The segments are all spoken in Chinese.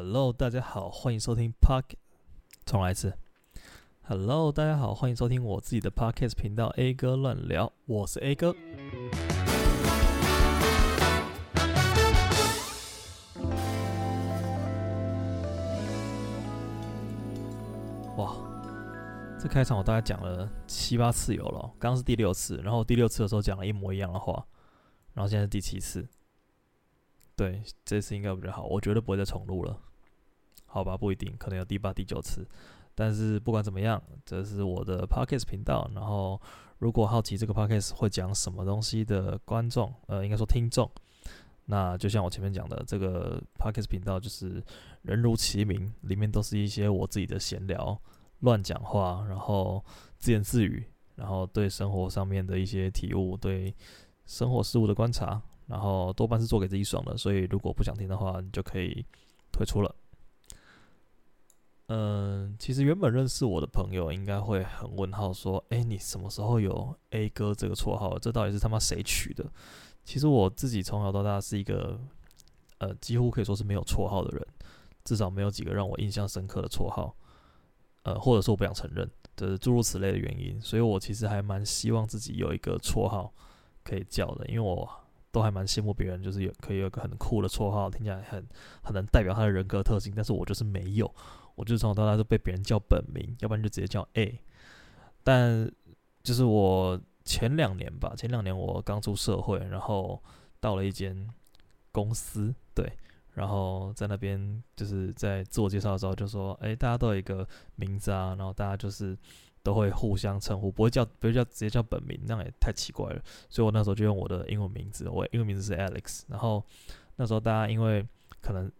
Hello，大家好，欢迎收听 Park 重来一次。Hello，大家好，欢迎收听我自己的 Podcast 频道 A 哥乱聊，我是 A 哥。哇，这开场我大概讲了七八次有了，刚刚是第六次，然后第六次的时候讲了一模一样的话，然后现在是第七次。对，这次应该比较好，我绝对不会再重录了，好吧？不一定，可能有第八、第九次。但是不管怎么样，这是我的 Podcast 频道。然后，如果好奇这个 Podcast 会讲什么东西的观众，呃，应该说听众，那就像我前面讲的，这个 Podcast 频道就是人如其名，里面都是一些我自己的闲聊、乱讲话，然后自言自语，然后对生活上面的一些体悟，对生活事物的观察。然后多半是做给自己爽的，所以如果不想听的话，你就可以退出了。嗯，其实原本认识我的朋友应该会很问号，说：“诶，你什么时候有 A 哥这个绰号？这到底是他妈谁取的？”其实我自己从小到大是一个，呃，几乎可以说是没有绰号的人，至少没有几个让我印象深刻的绰号。呃，或者说我不想承认，就是诸如此类的原因，所以我其实还蛮希望自己有一个绰号可以叫的，因为我。都还蛮羡慕别人，就是有可以有个很酷的绰号，听起来很很能代表他的人格特性。但是我就是没有，我就从小到大都被别人叫本名，要不然就直接叫 A。但就是我前两年吧，前两年我刚出社会，然后到了一间公司，对，然后在那边就是在自我介绍的时候就说：“哎，大家都有一个名字啊。”然后大家就是。都会互相称呼，不会叫，不会叫直接叫本名，那样也太奇怪了。所以我那时候就用我的英文名字，我英文名字是 Alex。然后那时候大家因为可能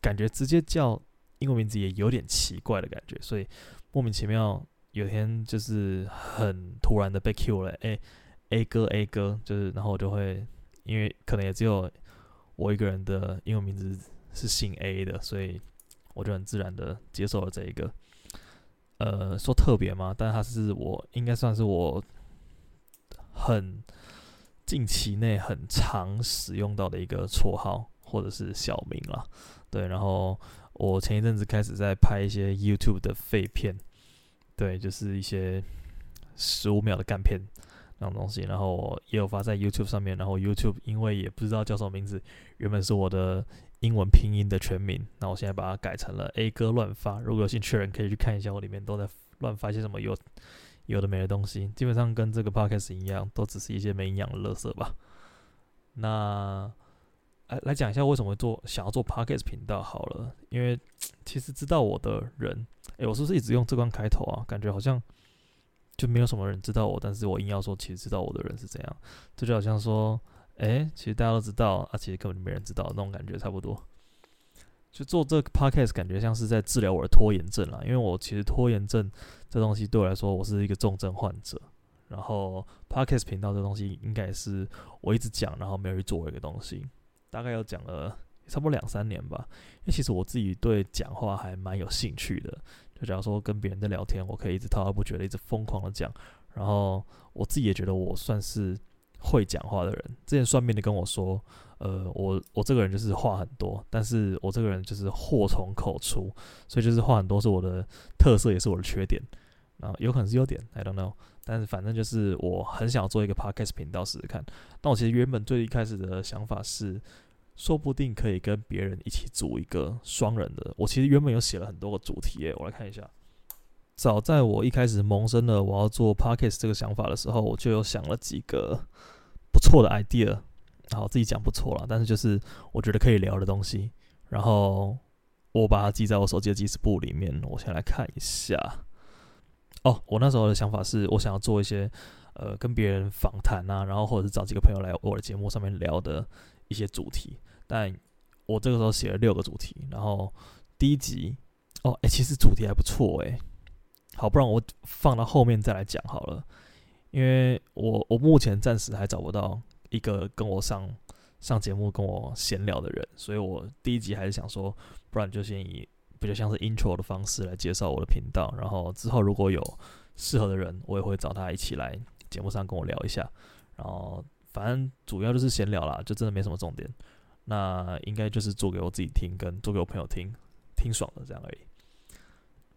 感觉直接叫英文名字也有点奇怪的感觉，所以莫名其妙有天就是很突然的被 Q 了，哎，A 哥 A 哥，就是然后我就会因为可能也只有我一个人的英文名字是姓 A 的，所以我就很自然的接受了这一个。呃，说特别吗？但是它是我应该算是我很近期内很常使用到的一个绰号或者是小名啦。对，然后我前一阵子开始在拍一些 YouTube 的废片，对，就是一些十五秒的干片那种东西，然后我也有发在 YouTube 上面。然后 YouTube 因为也不知道叫什么名字，原本是我的。英文拼音的全名，那我现在把它改成了 A 哥乱发。如果有兴趣的人可以去看一下，我里面都在乱发一些什么有有的没的东西，基本上跟这个 podcast 一样，都只是一些没营养的垃圾吧。那来来讲一下为什么做想要做 podcast 频道好了，因为其实知道我的人，诶、欸，我是不是一直用这关开头啊？感觉好像就没有什么人知道我，但是我硬要说其实知道我的人是怎样，这就好像说。诶，其实大家都知道啊，其实根本就没人知道，那种感觉差不多。就做这个 podcast，感觉像是在治疗我的拖延症啦。因为我其实拖延症这东西对我来说，我是一个重症患者。然后 podcast 频道这东西，应该是我一直讲，然后没有去做一个东西。大概有讲了差不多两三年吧。因为其实我自己对讲话还蛮有兴趣的。就假如说跟别人在聊天，我可以一直滔滔不绝的，一直疯狂的讲。然后我自己也觉得我算是。会讲话的人，之前算命的跟我说，呃，我我这个人就是话很多，但是我这个人就是祸从口出，所以就是话很多是我的特色，也是我的缺点，啊，有可能是优点，I don't know，但是反正就是我很想要做一个 podcast 频道试试看。但我其实原本最一开始的想法是，说不定可以跟别人一起组一个双人的。我其实原本有写了很多个主题，耶，我来看一下。早在我一开始萌生了我要做 podcast 这个想法的时候，我就有想了几个不错的 idea，然后自己讲不错了，但是就是我觉得可以聊的东西，然后我把它记在我手机的记事簿里面。我先来看一下。哦，我那时候的想法是我想要做一些呃跟别人访谈啊，然后或者是找几个朋友来我的节目上面聊的一些主题。但我这个时候写了六个主题，然后第一集哦，哎，其实主题还不错哎。好，不然我放到后面再来讲好了，因为我我目前暂时还找不到一个跟我上上节目跟我闲聊的人，所以我第一集还是想说，不然就先以比较像是 intro 的方式来介绍我的频道，然后之后如果有适合的人，我也会找他一起来节目上跟我聊一下，然后反正主要就是闲聊啦，就真的没什么重点，那应该就是做给我自己听，跟做给我朋友听，挺爽的这样而已。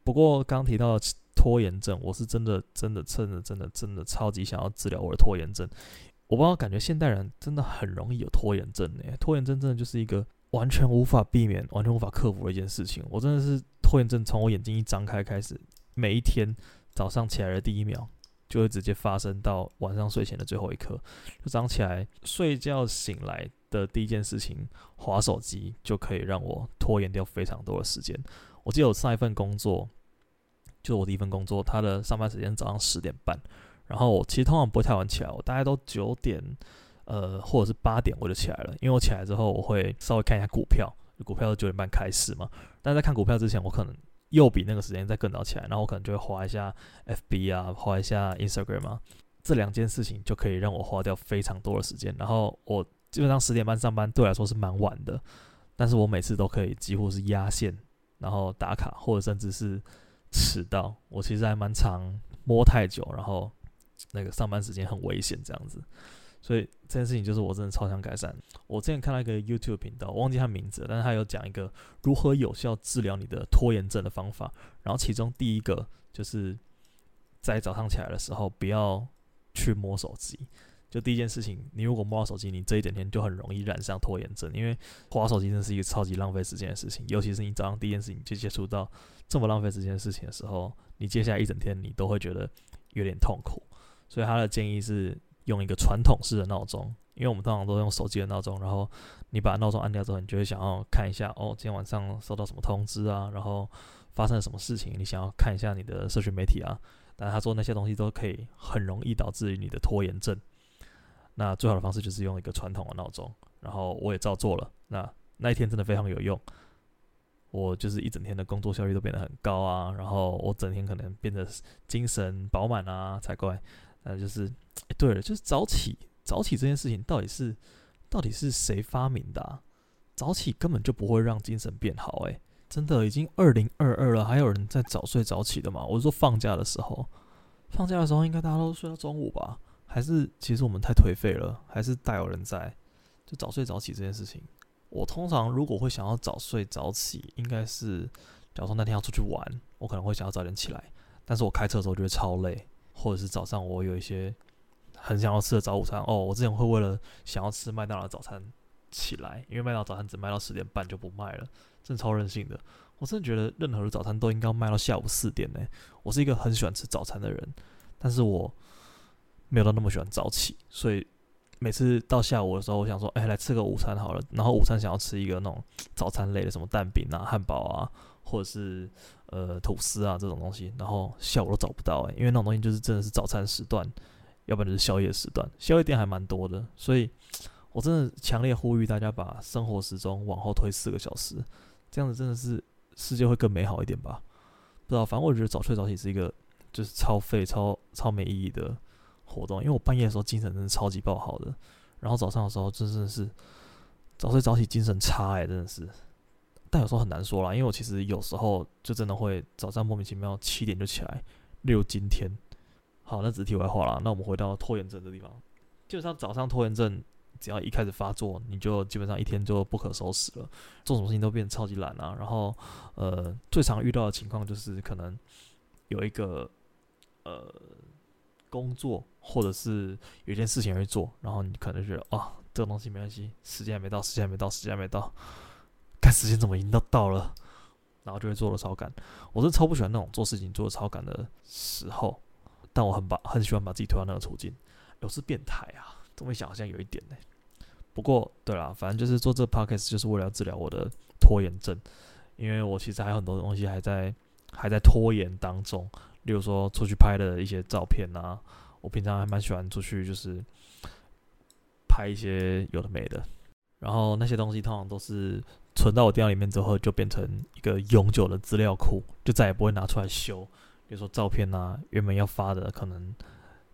不过刚提到拖延症，我是真的真的真的真的真的超级想要治疗我的拖延症。我不知道，感觉现代人真的很容易有拖延症诶，拖延症真的就是一个完全无法避免、完全无法克服的一件事情。我真的是拖延症，从我眼睛一张开开始，每一天早上起来的第一秒，就会直接发生到晚上睡前的最后一刻。就早上起来睡觉醒来的第一件事情，划手机就可以让我拖延掉非常多的时间。我记得我上一份工作，就是我第一份工作，它的上班时间早上十点半。然后我其实通常不会太晚起来，我大概都九点，呃，或者是八点我就起来了。因为我起来之后，我会稍微看一下股票，股票是九点半开始嘛。但在看股票之前，我可能又比那个时间再更早起来，然后我可能就会划一下 FB 啊，划一下 Instagram 啊。这两件事情就可以让我花掉非常多的时间。然后我基本上十点半上班，对我来说是蛮晚的，但是我每次都可以几乎是压线，然后打卡，或者甚至是迟到。我其实还蛮常摸太久，然后。那个上班时间很危险，这样子，所以这件事情就是我真的超想改善。我之前看到一个 YouTube 频道，我忘记他名字，但是他有讲一个如何有效治疗你的拖延症的方法。然后其中第一个就是在早上起来的时候不要去摸手机。就第一件事情，你如果摸到手机，你这一整天就很容易染上拖延症，因为划手机真的是一个超级浪费时间的事情。尤其是你早上第一件事情就接触到这么浪费时间的事情的时候，你接下来一整天你都会觉得有点痛苦。所以他的建议是用一个传统式的闹钟，因为我们通常都用手机的闹钟，然后你把闹钟按掉之后，你就会想要看一下，哦，今天晚上收到什么通知啊，然后发生了什么事情，你想要看一下你的社群媒体啊。但他说那些东西都可以很容易导致于你的拖延症。那最好的方式就是用一个传统的闹钟，然后我也照做了。那那一天真的非常有用，我就是一整天的工作效率都变得很高啊，然后我整天可能变得精神饱满啊才怪。那就是，欸，对了，就是早起，早起这件事情到底是，到底是谁发明的啊？早起根本就不会让精神变好，欸，诶，真的已经二零二二了，还有人在早睡早起的吗？我是说放假的时候，放假的时候应该大家都睡到中午吧？还是其实我们太颓废了？还是大有人在？就早睡早起这件事情，我通常如果会想要早睡早起，应该是假如说那天要出去玩，我可能会想要早点起来，但是我开车的时候就会超累。或者是早上我有一些很想要吃的早午餐哦，我之前会为了想要吃麦当劳早餐起来，因为麦当劳早餐只卖到十点半就不卖了，真超任性的。我真的觉得任何的早餐都应该卖到下午四点呢。我是一个很喜欢吃早餐的人，但是我没有到那么喜欢早起，所以每次到下午的时候，我想说，哎，来吃个午餐好了。然后午餐想要吃一个那种早餐类的，什么蛋饼啊、汉堡啊。或者是呃吐司啊这种东西，然后下午都找不到诶、因为那种东西就是真的是早餐时段，要不然就是宵夜时段，宵夜店还蛮多的，所以我真的强烈呼吁大家把生活时钟往后推四个小时，这样子真的是世界会更美好一点吧？不知道，反正我觉得早睡早起是一个就是超费、超超没意义的活动，因为我半夜的时候精神真的超级爆好的，然后早上的时候真的是早睡早起精神差诶、欸，真的是。但有时候很难说啦，因为我其实有时候就真的会早上莫名其妙七点就起来。例如今天，好，那只是题外话啦。那我们回到拖延症这地方，基本上早上拖延症只要一开始发作，你就基本上一天就不可收拾了，做什么事情都变得超级懒啊。然后，呃，最常遇到的情况就是可能有一个呃工作，或者是有一件事情要做，然后你可能觉得啊，这个东西没关系，时间还没到，时间还没到，时间还没到。看时间怎么已经到到了，然后就会做了超赶。我是超不喜欢那种做事情做的超赶的时候，但我很把很喜欢把自己推到那个处境。有是变态啊，这么想好像有一点呢。不过对啦，反正就是做这个 podcast 就是为了要治疗我的拖延症，因为我其实还有很多东西还在还在拖延当中。例如说出去拍的一些照片啊，我平常还蛮喜欢出去就是拍一些有的没的，然后那些东西通常都是。存到我电脑里面之后，就变成一个永久的资料库，就再也不会拿出来修。比如说照片啊，原本要发的，可能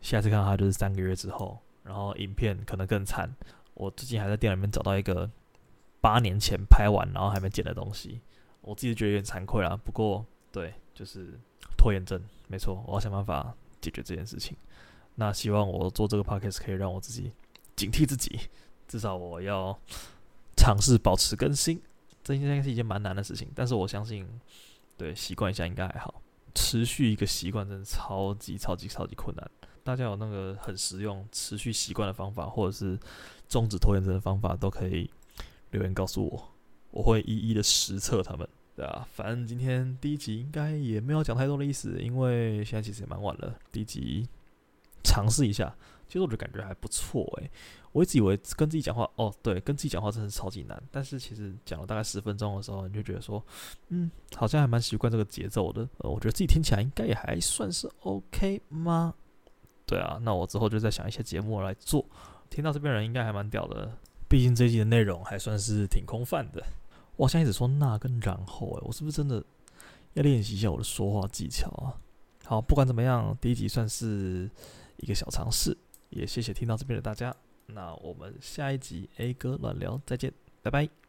下次看到它就是三个月之后。然后影片可能更惨，我最近还在电脑里面找到一个八年前拍完然后还没剪的东西，我自己觉得有点惭愧啦。不过对，就是拖延症，没错，我要想办法解决这件事情。那希望我做这个 podcast 可以让我自己警惕自己，至少我要尝试保持更新。这应该是一件蛮难的事情。但是我相信，对，习惯一下应该还好。持续一个习惯真的超级超级超级困难。大家有那个很实用持续习惯的方法，或者是终止拖延症的方法，都可以留言告诉我，我会一一的实测他们。对啊，反正今天第一集应该也没有讲太多的意思，因为现在其实也蛮晚了。第一集尝试一下，其实我就感觉还不错诶。我一直以为跟自己讲话，哦，对，跟自己讲话真的是超级难。但是其实讲了大概十分钟的时候，你就觉得说，嗯，好像还蛮习惯这个节奏的。呃，我觉得自己听起来应该也还算是 OK 吗？对啊，那我之后就再想一些节目来做。听到这边人应该还蛮屌的，毕竟这一集的内容还算是挺空泛的。我好像一直说那跟然后，诶，我是不是真的要练习一下我的说话技巧啊？好，不管怎么样，第一集算是一个小尝试，也谢谢听到这边的大家。那我们下一集 A 哥乱聊，再见，拜拜。